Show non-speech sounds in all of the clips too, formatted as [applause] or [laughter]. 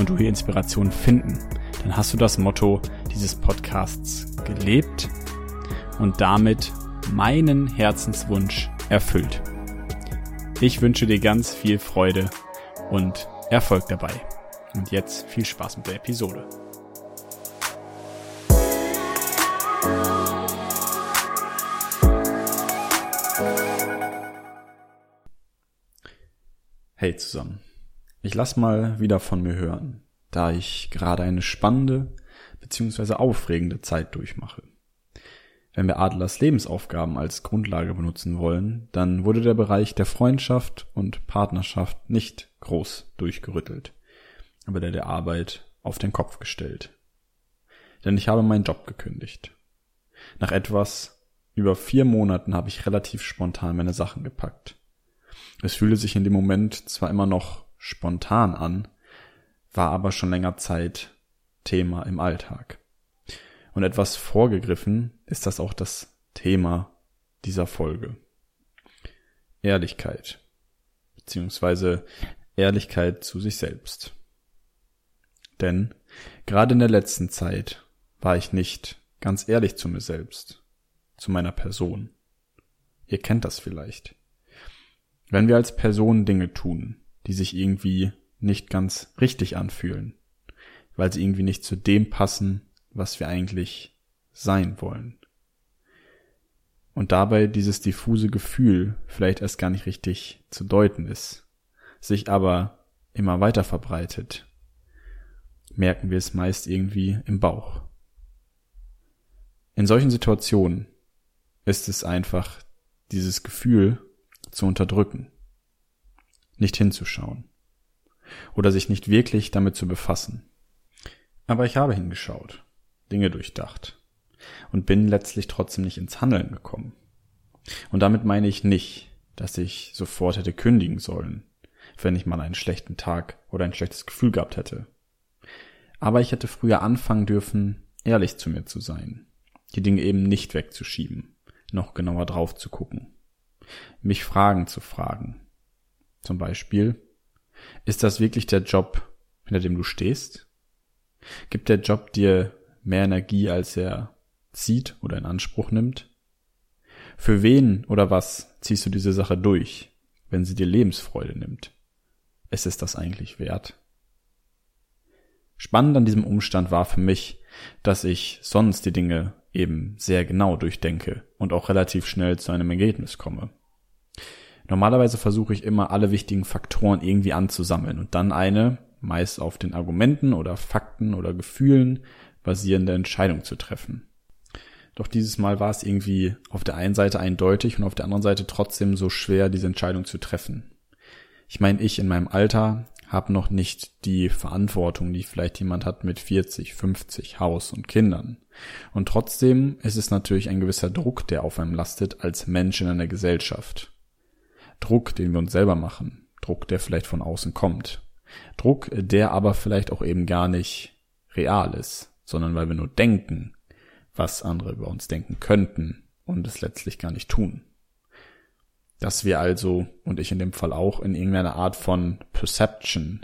und du hier Inspiration finden, dann hast du das Motto dieses Podcasts gelebt und damit meinen Herzenswunsch erfüllt. Ich wünsche dir ganz viel Freude und Erfolg dabei. Und jetzt viel Spaß mit der Episode. Hey zusammen. Ich lass mal wieder von mir hören, da ich gerade eine spannende bzw. aufregende Zeit durchmache. Wenn wir Adlers Lebensaufgaben als Grundlage benutzen wollen, dann wurde der Bereich der Freundschaft und Partnerschaft nicht groß durchgerüttelt, aber der der Arbeit auf den Kopf gestellt. Denn ich habe meinen Job gekündigt. Nach etwas über vier Monaten habe ich relativ spontan meine Sachen gepackt. Es fühlte sich in dem Moment zwar immer noch spontan an, war aber schon länger Zeit Thema im Alltag. Und etwas vorgegriffen ist das auch das Thema dieser Folge. Ehrlichkeit. Beziehungsweise Ehrlichkeit zu sich selbst. Denn gerade in der letzten Zeit war ich nicht ganz ehrlich zu mir selbst, zu meiner Person. Ihr kennt das vielleicht. Wenn wir als Person Dinge tun, die sich irgendwie nicht ganz richtig anfühlen, weil sie irgendwie nicht zu dem passen, was wir eigentlich sein wollen. Und dabei dieses diffuse Gefühl vielleicht erst gar nicht richtig zu deuten ist, sich aber immer weiter verbreitet, merken wir es meist irgendwie im Bauch. In solchen Situationen ist es einfach dieses Gefühl zu unterdrücken, nicht hinzuschauen oder sich nicht wirklich damit zu befassen. Aber ich habe hingeschaut, Dinge durchdacht und bin letztlich trotzdem nicht ins Handeln gekommen. Und damit meine ich nicht, dass ich sofort hätte kündigen sollen, wenn ich mal einen schlechten Tag oder ein schlechtes Gefühl gehabt hätte. Aber ich hätte früher anfangen dürfen, ehrlich zu mir zu sein, die Dinge eben nicht wegzuschieben, noch genauer drauf zu gucken mich Fragen zu fragen. Zum Beispiel, ist das wirklich der Job, hinter dem du stehst? Gibt der Job dir mehr Energie, als er zieht oder in Anspruch nimmt? Für wen oder was ziehst du diese Sache durch, wenn sie dir Lebensfreude nimmt? Ist es das eigentlich wert? Spannend an diesem Umstand war für mich, dass ich sonst die Dinge eben sehr genau durchdenke und auch relativ schnell zu einem Ergebnis komme. Normalerweise versuche ich immer alle wichtigen Faktoren irgendwie anzusammeln und dann eine, meist auf den Argumenten oder Fakten oder Gefühlen basierende Entscheidung zu treffen. Doch dieses Mal war es irgendwie auf der einen Seite eindeutig und auf der anderen Seite trotzdem so schwer, diese Entscheidung zu treffen. Ich meine, ich in meinem Alter habe noch nicht die Verantwortung, die vielleicht jemand hat mit 40, 50, Haus und Kindern. Und trotzdem ist es natürlich ein gewisser Druck, der auf einem lastet als Mensch in einer Gesellschaft. Druck, den wir uns selber machen. Druck, der vielleicht von außen kommt. Druck, der aber vielleicht auch eben gar nicht real ist, sondern weil wir nur denken, was andere über uns denken könnten und es letztlich gar nicht tun. Dass wir also, und ich in dem Fall auch, in irgendeiner Art von Perception,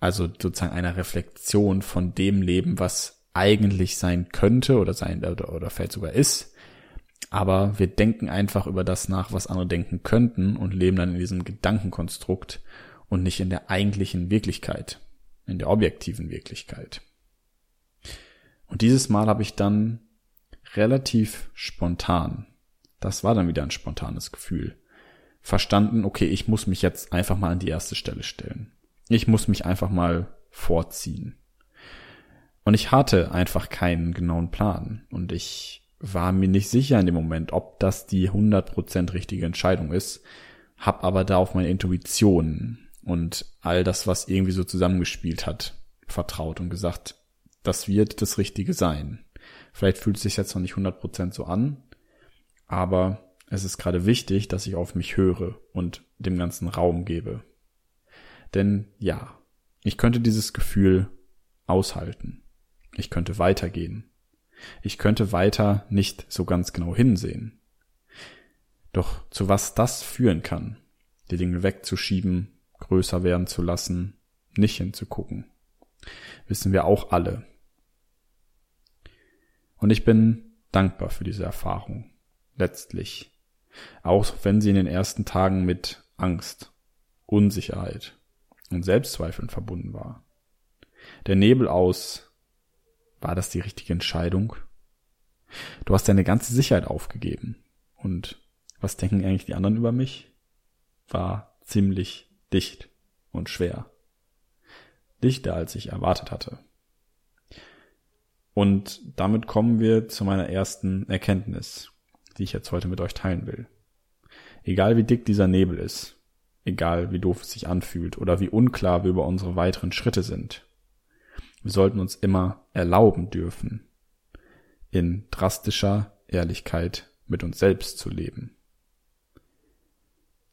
also sozusagen einer Reflexion von dem Leben, was eigentlich sein könnte oder sein oder, oder vielleicht sogar ist, aber wir denken einfach über das nach, was andere denken könnten und leben dann in diesem Gedankenkonstrukt und nicht in der eigentlichen Wirklichkeit, in der objektiven Wirklichkeit. Und dieses Mal habe ich dann relativ spontan, das war dann wieder ein spontanes Gefühl, verstanden, okay, ich muss mich jetzt einfach mal an die erste Stelle stellen. Ich muss mich einfach mal vorziehen. Und ich hatte einfach keinen genauen Plan. Und ich war mir nicht sicher in dem Moment, ob das die 100% richtige Entscheidung ist, hab aber da auf meine Intuition und all das, was irgendwie so zusammengespielt hat, vertraut und gesagt, das wird das Richtige sein. Vielleicht fühlt es sich jetzt noch nicht 100% so an, aber es ist gerade wichtig, dass ich auf mich höre und dem ganzen Raum gebe. Denn ja, ich könnte dieses Gefühl aushalten. Ich könnte weitergehen. Ich könnte weiter nicht so ganz genau hinsehen. Doch zu was das führen kann, die Dinge wegzuschieben, größer werden zu lassen, nicht hinzugucken, wissen wir auch alle. Und ich bin dankbar für diese Erfahrung, letztlich, auch wenn sie in den ersten Tagen mit Angst, Unsicherheit und Selbstzweifeln verbunden war. Der Nebel aus, war das die richtige Entscheidung? Du hast deine ganze Sicherheit aufgegeben und was denken eigentlich die anderen über mich, war ziemlich dicht und schwer. Dichter, als ich erwartet hatte. Und damit kommen wir zu meiner ersten Erkenntnis, die ich jetzt heute mit euch teilen will. Egal wie dick dieser Nebel ist, egal wie doof es sich anfühlt oder wie unklar wir über unsere weiteren Schritte sind, wir sollten uns immer erlauben dürfen, in drastischer Ehrlichkeit mit uns selbst zu leben.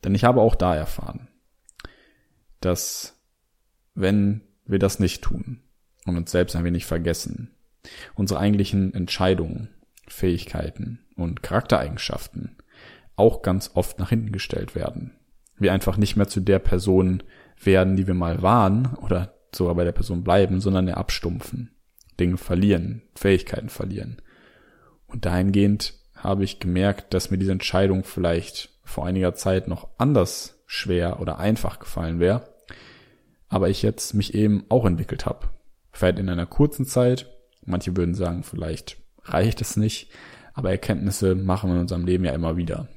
Denn ich habe auch da erfahren, dass wenn wir das nicht tun und uns selbst ein wenig vergessen, unsere eigentlichen Entscheidungen, Fähigkeiten und Charaktereigenschaften auch ganz oft nach hinten gestellt werden. Wir einfach nicht mehr zu der Person werden, die wir mal waren oder sogar bei der Person bleiben, sondern eher abstumpfen, Dinge verlieren, Fähigkeiten verlieren. Und dahingehend habe ich gemerkt, dass mir diese Entscheidung vielleicht vor einiger Zeit noch anders schwer oder einfach gefallen wäre, aber ich jetzt mich eben auch entwickelt habe. Vielleicht in einer kurzen Zeit, manche würden sagen, vielleicht reicht es nicht, aber Erkenntnisse machen wir in unserem Leben ja immer wieder.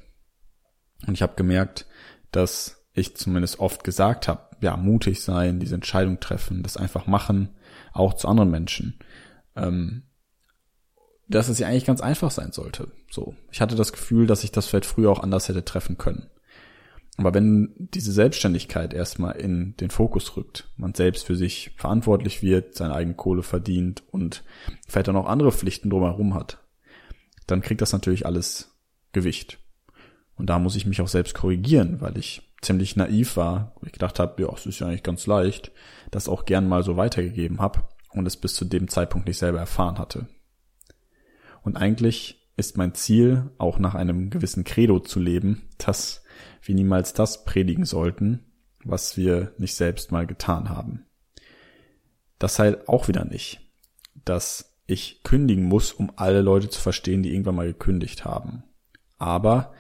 Und ich habe gemerkt, dass ich zumindest oft gesagt habe, ja, mutig sein, diese Entscheidung treffen, das einfach machen, auch zu anderen Menschen. Ähm, dass es ja eigentlich ganz einfach sein sollte. So. Ich hatte das Gefühl, dass ich das vielleicht früher auch anders hätte treffen können. Aber wenn diese Selbstständigkeit erstmal in den Fokus rückt, man selbst für sich verantwortlich wird, seine eigene Kohle verdient und vielleicht dann auch andere Pflichten drumherum hat, dann kriegt das natürlich alles Gewicht. Und da muss ich mich auch selbst korrigieren, weil ich ziemlich naiv war. Ich gedacht habe, ja, es ist ja eigentlich ganz leicht, das auch gern mal so weitergegeben habe und es bis zu dem Zeitpunkt nicht selber erfahren hatte. Und eigentlich ist mein Ziel, auch nach einem gewissen Credo zu leben, dass wir niemals das predigen sollten, was wir nicht selbst mal getan haben. Das heißt auch wieder nicht, dass ich kündigen muss, um alle Leute zu verstehen, die irgendwann mal gekündigt haben. Aber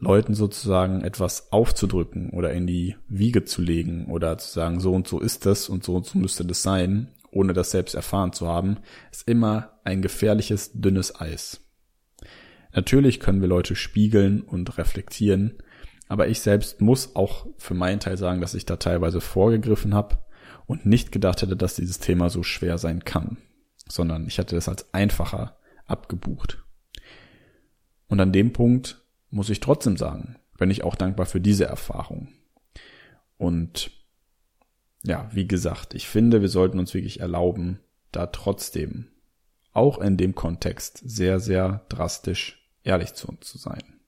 Leuten sozusagen etwas aufzudrücken oder in die Wiege zu legen oder zu sagen, so und so ist das und so und so müsste das sein, ohne das selbst erfahren zu haben, ist immer ein gefährliches, dünnes Eis. Natürlich können wir Leute spiegeln und reflektieren, aber ich selbst muss auch für meinen Teil sagen, dass ich da teilweise vorgegriffen habe und nicht gedacht hätte, dass dieses Thema so schwer sein kann, sondern ich hatte das als einfacher abgebucht. Und an dem Punkt muss ich trotzdem sagen, bin ich auch dankbar für diese Erfahrung. Und ja, wie gesagt, ich finde, wir sollten uns wirklich erlauben, da trotzdem, auch in dem Kontext, sehr, sehr drastisch ehrlich zu uns zu sein.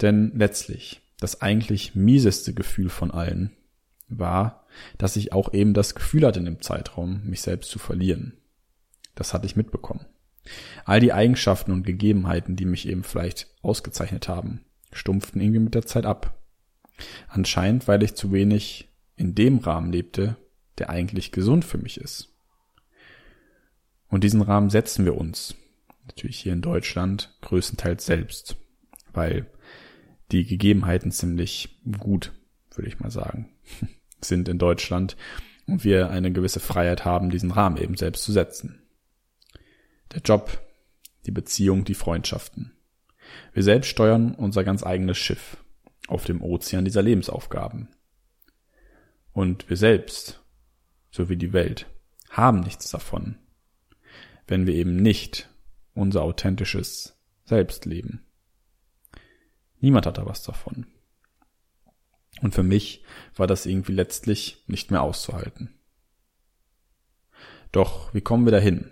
Denn letztlich, das eigentlich mieseste Gefühl von allen war, dass ich auch eben das Gefühl hatte in dem Zeitraum, mich selbst zu verlieren. Das hatte ich mitbekommen. All die Eigenschaften und Gegebenheiten, die mich eben vielleicht ausgezeichnet haben, stumpften irgendwie mit der Zeit ab. Anscheinend, weil ich zu wenig in dem Rahmen lebte, der eigentlich gesund für mich ist. Und diesen Rahmen setzen wir uns, natürlich hier in Deutschland, größtenteils selbst, weil die Gegebenheiten ziemlich gut, würde ich mal sagen, [laughs] sind in Deutschland und wir eine gewisse Freiheit haben, diesen Rahmen eben selbst zu setzen. Der Job, die Beziehung, die Freundschaften. Wir selbst steuern unser ganz eigenes Schiff auf dem Ozean dieser Lebensaufgaben. Und wir selbst, so wie die Welt, haben nichts davon, wenn wir eben nicht unser authentisches Selbst leben. Niemand hat da was davon. Und für mich war das irgendwie letztlich nicht mehr auszuhalten. Doch wie kommen wir dahin,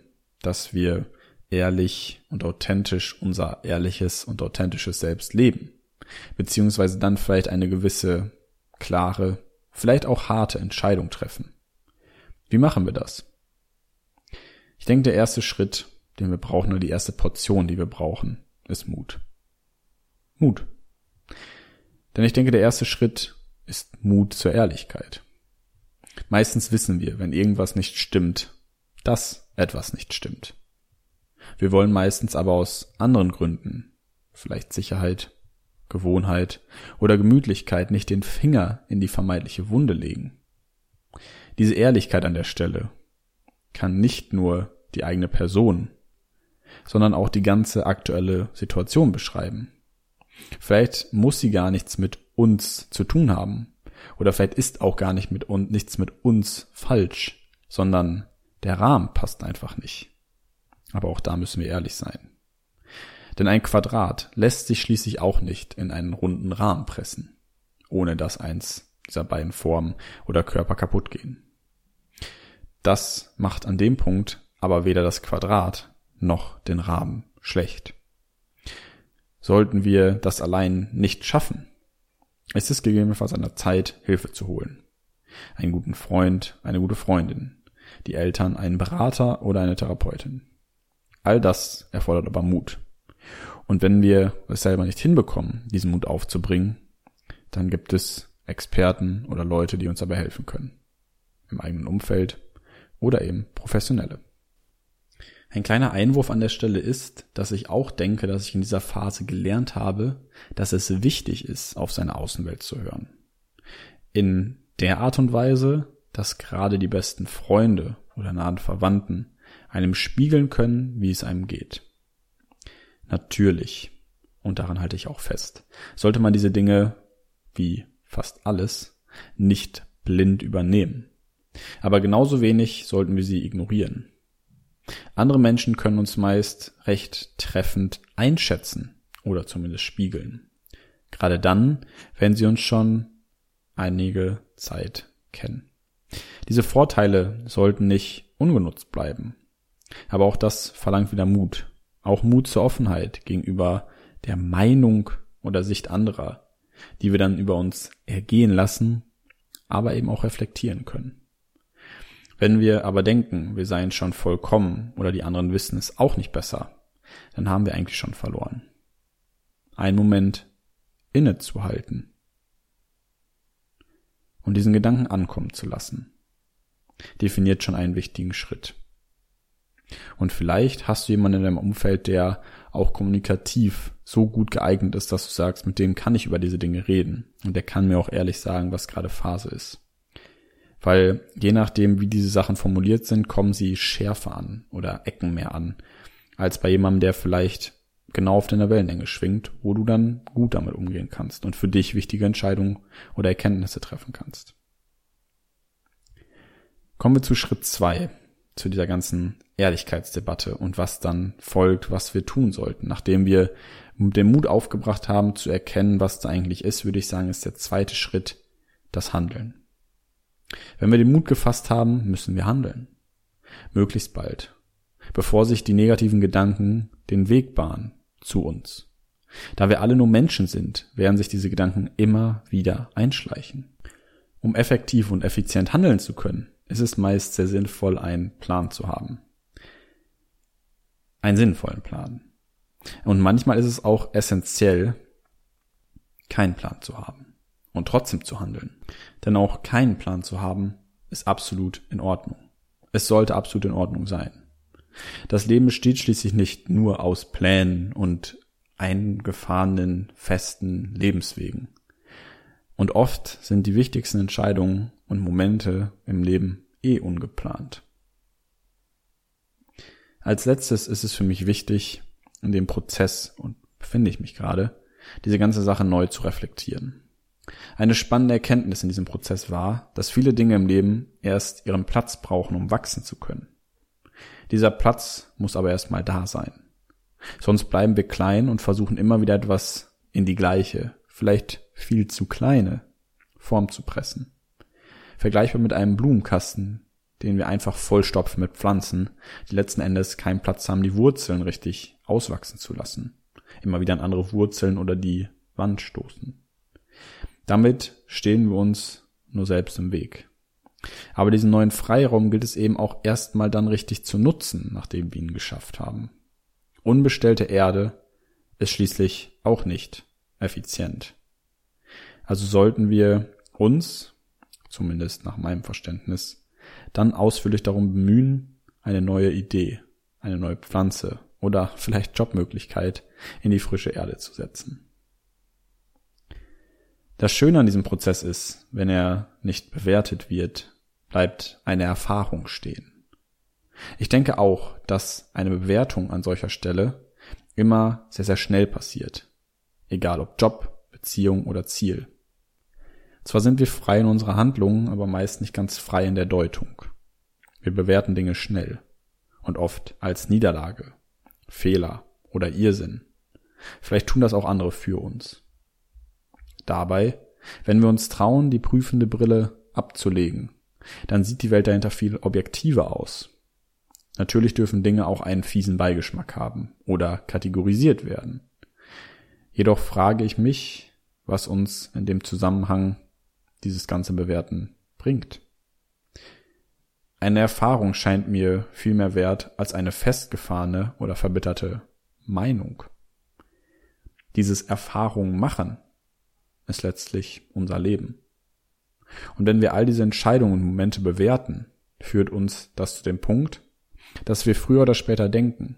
dass wir ehrlich und authentisch unser ehrliches und authentisches Selbst leben? Beziehungsweise dann vielleicht eine gewisse, klare, vielleicht auch harte Entscheidung treffen. Wie machen wir das? Ich denke, der erste Schritt, den wir brauchen, oder die erste Portion, die wir brauchen, ist Mut. Mut. Denn ich denke, der erste Schritt ist Mut zur Ehrlichkeit. Meistens wissen wir, wenn irgendwas nicht stimmt, dass etwas nicht stimmt. Wir wollen meistens aber aus anderen Gründen, vielleicht Sicherheit, Gewohnheit oder Gemütlichkeit, nicht den Finger in die vermeintliche Wunde legen. Diese Ehrlichkeit an der Stelle kann nicht nur die eigene Person, sondern auch die ganze aktuelle Situation beschreiben. Vielleicht muss sie gar nichts mit uns zu tun haben. Oder vielleicht ist auch gar nicht mit uns, nichts mit uns falsch, sondern der Rahmen passt einfach nicht. Aber auch da müssen wir ehrlich sein. Denn ein Quadrat lässt sich schließlich auch nicht in einen runden Rahmen pressen, ohne dass eins dieser beiden Formen oder Körper kaputt gehen. Das macht an dem Punkt aber weder das Quadrat noch den Rahmen schlecht. Sollten wir das allein nicht schaffen, ist es gegebenenfalls an der Zeit, Hilfe zu holen. Einen guten Freund, eine gute Freundin, die Eltern, einen Berater oder eine Therapeutin. All das erfordert aber Mut. Und wenn wir es selber nicht hinbekommen, diesen Mut aufzubringen, dann gibt es Experten oder Leute, die uns dabei helfen können. Im eigenen Umfeld oder eben Professionelle. Ein kleiner Einwurf an der Stelle ist, dass ich auch denke, dass ich in dieser Phase gelernt habe, dass es wichtig ist, auf seine Außenwelt zu hören. In der Art und Weise, dass gerade die besten Freunde oder nahen Verwandten einem spiegeln können, wie es einem geht. Natürlich, und daran halte ich auch fest, sollte man diese Dinge, wie fast alles, nicht blind übernehmen. Aber genauso wenig sollten wir sie ignorieren. Andere Menschen können uns meist recht treffend einschätzen oder zumindest spiegeln. Gerade dann, wenn sie uns schon einige Zeit kennen. Diese Vorteile sollten nicht ungenutzt bleiben. Aber auch das verlangt wieder Mut. Auch Mut zur Offenheit gegenüber der Meinung oder Sicht anderer, die wir dann über uns ergehen lassen, aber eben auch reflektieren können. Wenn wir aber denken, wir seien schon vollkommen oder die anderen wissen es auch nicht besser, dann haben wir eigentlich schon verloren. Ein Moment innezuhalten und diesen Gedanken ankommen zu lassen, definiert schon einen wichtigen Schritt. Und vielleicht hast du jemanden in deinem Umfeld, der auch kommunikativ so gut geeignet ist, dass du sagst, mit dem kann ich über diese Dinge reden. Und der kann mir auch ehrlich sagen, was gerade Phase ist. Weil je nachdem, wie diese Sachen formuliert sind, kommen sie schärfer an oder Ecken mehr an, als bei jemandem, der vielleicht genau auf deiner Wellenlänge schwingt, wo du dann gut damit umgehen kannst und für dich wichtige Entscheidungen oder Erkenntnisse treffen kannst. Kommen wir zu Schritt zwei, zu dieser ganzen Ehrlichkeitsdebatte und was dann folgt, was wir tun sollten. Nachdem wir den Mut aufgebracht haben, zu erkennen, was da eigentlich ist, würde ich sagen, ist der zweite Schritt das Handeln. Wenn wir den Mut gefasst haben, müssen wir handeln. Möglichst bald. Bevor sich die negativen Gedanken den Weg bahnen zu uns. Da wir alle nur Menschen sind, werden sich diese Gedanken immer wieder einschleichen. Um effektiv und effizient handeln zu können, ist es meist sehr sinnvoll, einen Plan zu haben. Einen sinnvollen Plan. Und manchmal ist es auch essentiell, keinen Plan zu haben und trotzdem zu handeln. Denn auch keinen Plan zu haben, ist absolut in Ordnung. Es sollte absolut in Ordnung sein. Das Leben besteht schließlich nicht nur aus Plänen und eingefahrenen, festen Lebenswegen. Und oft sind die wichtigsten Entscheidungen und Momente im Leben eh ungeplant. Als letztes ist es für mich wichtig, in dem Prozess, und befinde ich mich gerade, diese ganze Sache neu zu reflektieren. Eine spannende Erkenntnis in diesem Prozess war, dass viele Dinge im Leben erst ihren Platz brauchen, um wachsen zu können. Dieser Platz muss aber erstmal da sein. Sonst bleiben wir klein und versuchen immer wieder etwas in die gleiche, vielleicht viel zu kleine Form zu pressen. Vergleichbar mit einem Blumenkasten, den wir einfach vollstopfen mit Pflanzen, die letzten Endes keinen Platz haben, die Wurzeln richtig auswachsen zu lassen. Immer wieder an andere Wurzeln oder die Wand stoßen. Damit stehen wir uns nur selbst im Weg. Aber diesen neuen Freiraum gilt es eben auch erstmal dann richtig zu nutzen, nachdem wir ihn geschafft haben. Unbestellte Erde ist schließlich auch nicht effizient. Also sollten wir uns, zumindest nach meinem Verständnis, dann ausführlich darum bemühen, eine neue Idee, eine neue Pflanze oder [laughs] vielleicht Jobmöglichkeit in die frische Erde zu setzen. Das Schöne an diesem Prozess ist, wenn er nicht bewertet wird, bleibt eine Erfahrung stehen. Ich denke auch, dass eine Bewertung an solcher Stelle immer sehr, sehr schnell passiert. Egal ob Job, Beziehung oder Ziel. Zwar sind wir frei in unserer Handlungen, aber meist nicht ganz frei in der Deutung. Wir bewerten Dinge schnell und oft als Niederlage, Fehler oder Irrsinn. Vielleicht tun das auch andere für uns. Dabei, wenn wir uns trauen, die prüfende Brille abzulegen, dann sieht die Welt dahinter viel objektiver aus. Natürlich dürfen Dinge auch einen fiesen Beigeschmack haben oder kategorisiert werden. Jedoch frage ich mich, was uns in dem Zusammenhang dieses ganze Bewerten bringt. Eine Erfahrung scheint mir viel mehr wert als eine festgefahrene oder verbitterte Meinung. Dieses Erfahrung machen ist letztlich unser Leben. Und wenn wir all diese Entscheidungen und Momente bewerten, führt uns das zu dem Punkt, dass wir früher oder später denken,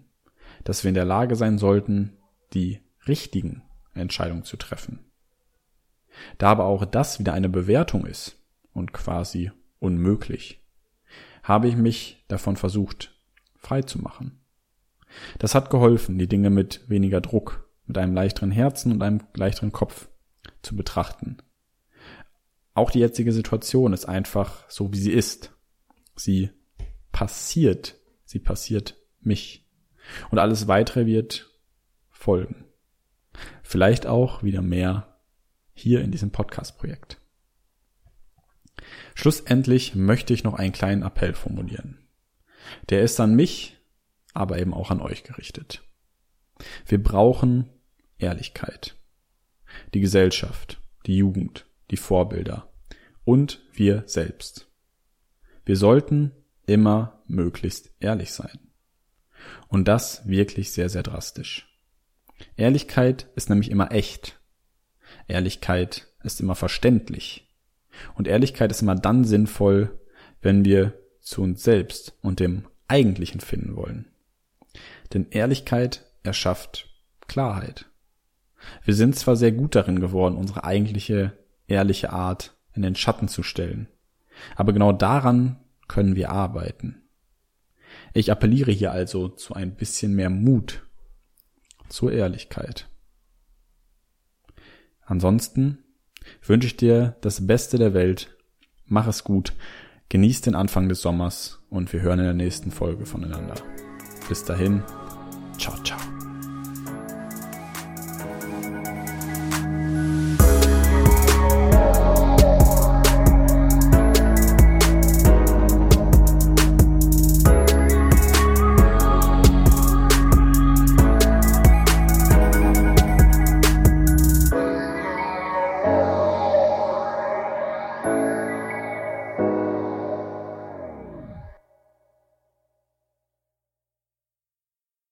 dass wir in der Lage sein sollten, die richtigen Entscheidungen zu treffen. Da aber auch das wieder eine Bewertung ist und quasi unmöglich, habe ich mich davon versucht, frei zu machen. Das hat geholfen, die Dinge mit weniger Druck, mit einem leichteren Herzen und einem leichteren Kopf zu betrachten. Auch die jetzige Situation ist einfach so, wie sie ist. Sie passiert, sie passiert mich. Und alles weitere wird folgen. Vielleicht auch wieder mehr hier in diesem Podcast-Projekt. Schlussendlich möchte ich noch einen kleinen Appell formulieren. Der ist an mich, aber eben auch an euch gerichtet. Wir brauchen Ehrlichkeit. Die Gesellschaft, die Jugend, die Vorbilder und wir selbst. Wir sollten immer möglichst ehrlich sein. Und das wirklich sehr, sehr drastisch. Ehrlichkeit ist nämlich immer echt Ehrlichkeit ist immer verständlich. Und Ehrlichkeit ist immer dann sinnvoll, wenn wir zu uns selbst und dem Eigentlichen finden wollen. Denn Ehrlichkeit erschafft Klarheit. Wir sind zwar sehr gut darin geworden, unsere eigentliche, ehrliche Art in den Schatten zu stellen, aber genau daran können wir arbeiten. Ich appelliere hier also zu ein bisschen mehr Mut zur Ehrlichkeit. Ansonsten wünsche ich dir das Beste der Welt. Mach es gut. Genieß den Anfang des Sommers und wir hören in der nächsten Folge voneinander. Bis dahin. Ciao, ciao.